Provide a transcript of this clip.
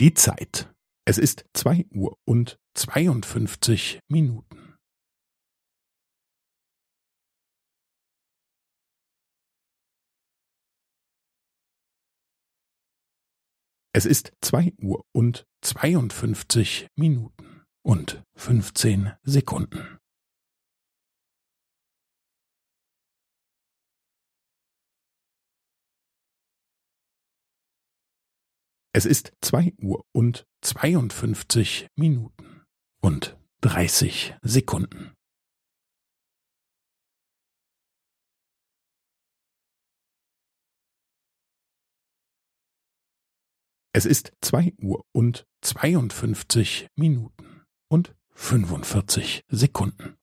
Die Zeit. Es ist zwei Uhr und zweiundfünfzig Minuten. Es ist zwei Uhr und zweiundfünfzig Minuten und fünfzehn Sekunden. Es ist zwei Uhr und zweiundfünfzig Minuten und dreißig Sekunden. Es ist zwei Uhr und zweiundfünfzig Minuten und fünfundvierzig Sekunden.